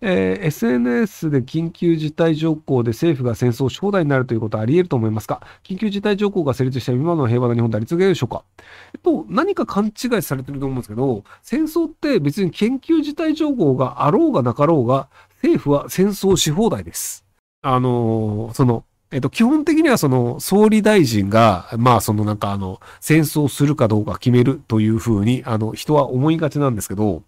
えー SNS で緊急事態条項で政府が戦争初放題になるということはあり得ると思いますか？緊急事態条項が成立した今の平和な日本であり続けるでしょうか？えっと、何か勘違いされてると思うんですけど、戦争って別に緊急事態条項があろうがなかろうが、政府は戦争し放題です。あのーその、えっと、基本的にはその総理大臣が、まあそのなんかあの、戦争するかどうか決めるというふうに、あの、人は思いがちなんですけど、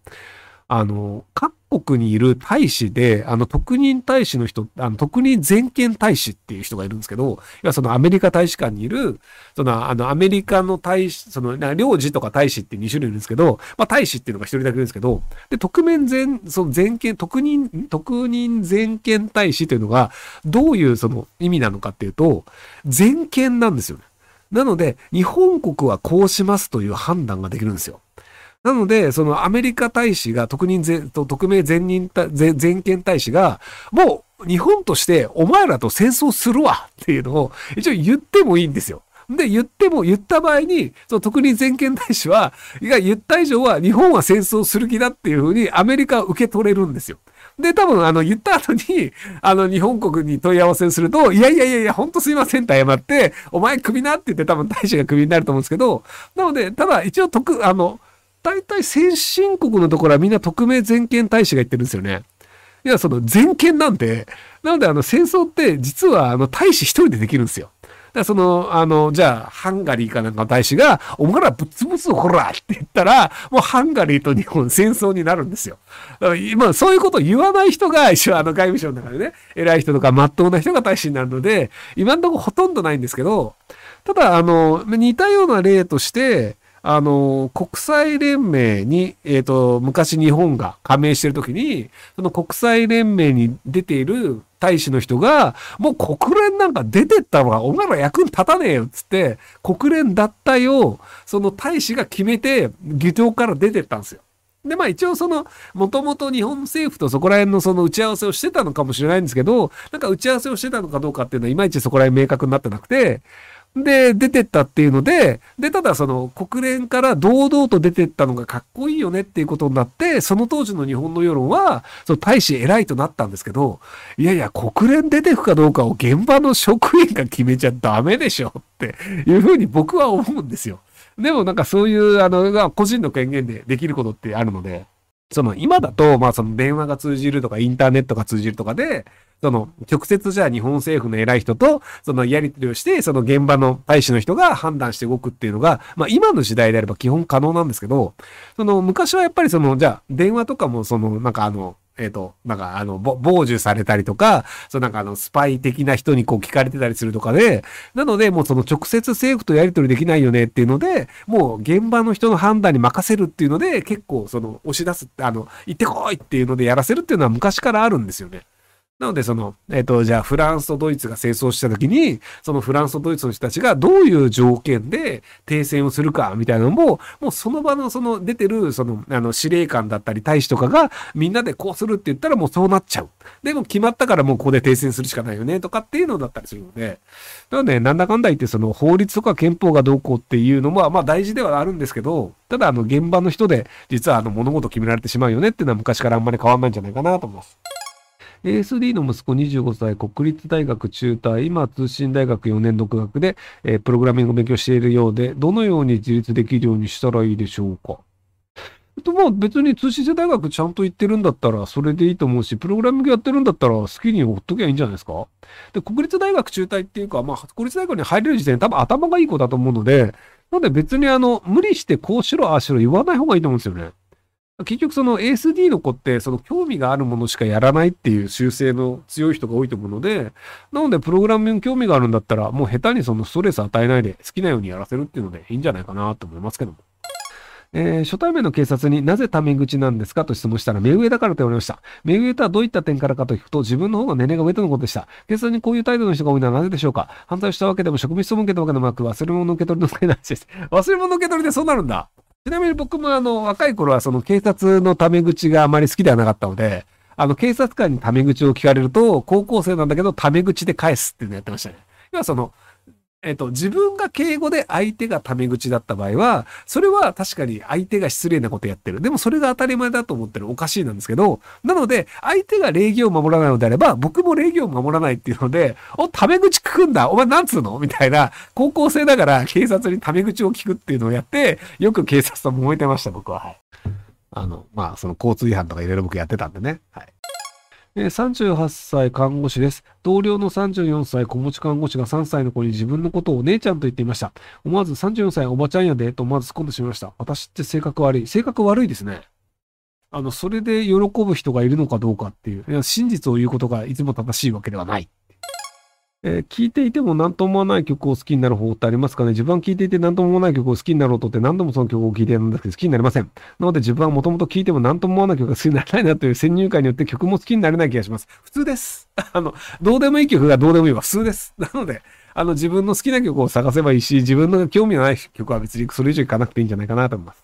あの、各国にいる大使で、あの、特任大使の人、あの、特任全権大使っていう人がいるんですけど、要はそのアメリカ大使館にいる、その、あの、アメリカの大使、その、な領事とか大使って2種類いるんですけど、まあ、大使っていうのが1人だけいるんですけど、で、特面全、その全権、特任、特任全権大使というのが、どういうその意味なのかっていうと、全権なんですよね。なので、日本国はこうしますという判断ができるんですよ。なので、そのアメリカ大使が、特任全、特命全任、全権大使が、もう日本としてお前らと戦争するわっていうのを一応言ってもいいんですよ。で、言っても、言った場合に、その特任全権大使は、いや、言った以上は日本は戦争する気だっていうふうにアメリカは受け取れるんですよ。で、多分、あの、言った後に、あの、日本国に問い合わせすると、いやいやいやいや、ほんとすいませんって謝って、お前クビなって言って多分大使がクビになると思うんですけど、なので、ただ一応特、あの、大体先進国のところはみんな特命全権大使が言ってるんですよね。いや、その全権なんで、なのであの戦争って実はあの大使一人でできるんですよ。だからその、あの、じゃあ、ハンガリーかなんかの大使が、お前らぶっ潰すぞ、ほらって言ったら、もうハンガリーと日本戦争になるんですよ。だから今、そういうことを言わない人が、一応あの外務省の中でね、偉い人とか真っ当な人が大使になるので、今のところほとんどないんですけど、ただ、あの、似たような例として、あの、国際連盟に、えっ、と、昔日本が加盟してるときに、その国際連盟に出ている大使の人が、もう国連なんか出てったのが、お前ら役に立たねえよっつって、国連脱退を、その大使が決めて、議場から出てったんですよ。で、まあ一応その、もともと日本政府とそこら辺のその打ち合わせをしてたのかもしれないんですけど、なんか打ち合わせをしてたのかどうかっていうのは、いまいちそこら辺明確になってなくて、で、出てったっていうので、で、ただその国連から堂々と出てったのがかっこいいよねっていうことになって、その当時の日本の世論は、その大使偉いとなったんですけど、いやいや、国連出てくかどうかを現場の職員が決めちゃダメでしょっていうふうに僕は思うんですよ。でもなんかそういう、あの、個人の権限でできることってあるので、その今だと、まあその電話が通じるとかインターネットが通じるとかで、その直接じゃあ日本政府の偉い人とそのやり取りをして、その現場の大使の人が判断して動くっていうのが、まあ今の時代であれば基本可能なんですけど、その昔はやっぱりその、じゃあ電話とかもそのなんかあの、えっ、と、なんかあの、傍受されたりとか、そうなんかあの、スパイ的な人にこう聞かれてたりするとかで、なのでもうその直接政府とやり取りできないよねっていうので、もう現場の人の判断に任せるっていうので、結構その押し出す、あの、行ってこいっていうのでやらせるっていうのは昔からあるんですよね。なので、その、えっ、と、じゃあ、フランスとドイツが戦争したときに、そのフランスとドイツの人たちがどういう条件で停戦をするか、みたいなのも、もうその場のその出てる、その、あの、司令官だったり大使とかが、みんなでこうするって言ったらもうそうなっちゃう。でも決まったからもうここで停戦するしかないよね、とかっていうのだったりするので、なので、なんだかんだ言って、その法律とか憲法がどうこうっていうのも、まあ大事ではあるんですけど、ただ、あの、現場の人で、実はあの、物事決められてしまうよねっていうのは昔からあんまり変わんないんじゃないかなと思います。ASD の息子25歳、国立大学中退、今通信大学4年独学で、えープログラミングを勉強しているようで、どのように自立できるようにしたらいいでしょうか？えっと、まあ別に通信制大学ちゃんと行ってるんだったらそれでいいと思うし、プログラミングやってるんだったら好きにほっときゃいいんじゃないですか？で、国立大学中退っていうか、まあ国立大学に入れる時点で多分頭がいい子だと思うので、なので別にあの、無理してこうしろ、ああしろ言わない方がいいと思うんですよね。結局その ASD の子ってその興味があるものしかやらないっていう習性の強い人が多いと思うので、なのでプログラミング興味があるんだったらもう下手にそのストレス与えないで好きなようにやらせるっていうのでいいんじゃないかなと思いますけども。えー初対面の警察になぜタメ口なんですかと質問したら目上だからと言われました。目上とはどういった点からかと聞くと自分の方が年齢が上とのことでした。警察にこういう態度の人が多いのはなぜでしょうか犯罪をしたわけでも職務質問を受けたわけでもなく忘れ物の受け取りの使いなしです。忘れ物の受け取りでそうなるんだ。ちなみに僕もあの若い頃はその警察のタメ口があまり好きではなかったので、あの警察官にタメ口を聞かれると高校生なんだけどタメ口で返すっていうのやってましたね。要はそのえっと、自分が敬語で相手がタメ口だった場合は、それは確かに相手が失礼なことやってる。でもそれが当たり前だと思ってるおかしいなんですけど、なので、相手が礼儀を守らないのであれば、僕も礼儀を守らないっていうので、お、タメ口聞くんだお前なんつうの？みたいな、高校生だから警察にタメ口を聞くっていうのをやって、よく警察と揉めてました、僕は。はい。あの、まあ、その交通違反とかいろいろ僕やってたんでね。はい。え38歳看護師です。同僚の34歳子持ち看護師が3歳の子に自分のことをお姉ちゃんと言っていました。思わず34歳おばちゃんやでと思わず突っ込んでしまいました。私って性格悪い。性格悪いですね。あの、それで喜ぶ人がいるのかどうかっていう。い真実を言うことがいつも正しいわけではない。えー、聞いていても何とも思わない曲を好きになる方法ってありますかね？自分は聞いていて何とも思わない曲を好きになろうとって何度もその曲を聴いてるんですけど好きになりません。なので自分はもともと聴いても何とも思わない曲が好きにならないなという先入観によって曲も好きになれない気がします。普通です。あの、どうでもいい曲がどうでもいいは普通です。なので、あの自分の好きな曲を探せばいいし、自分の興味のない曲は別にそれ以上いかなくていいんじゃないかなと思います。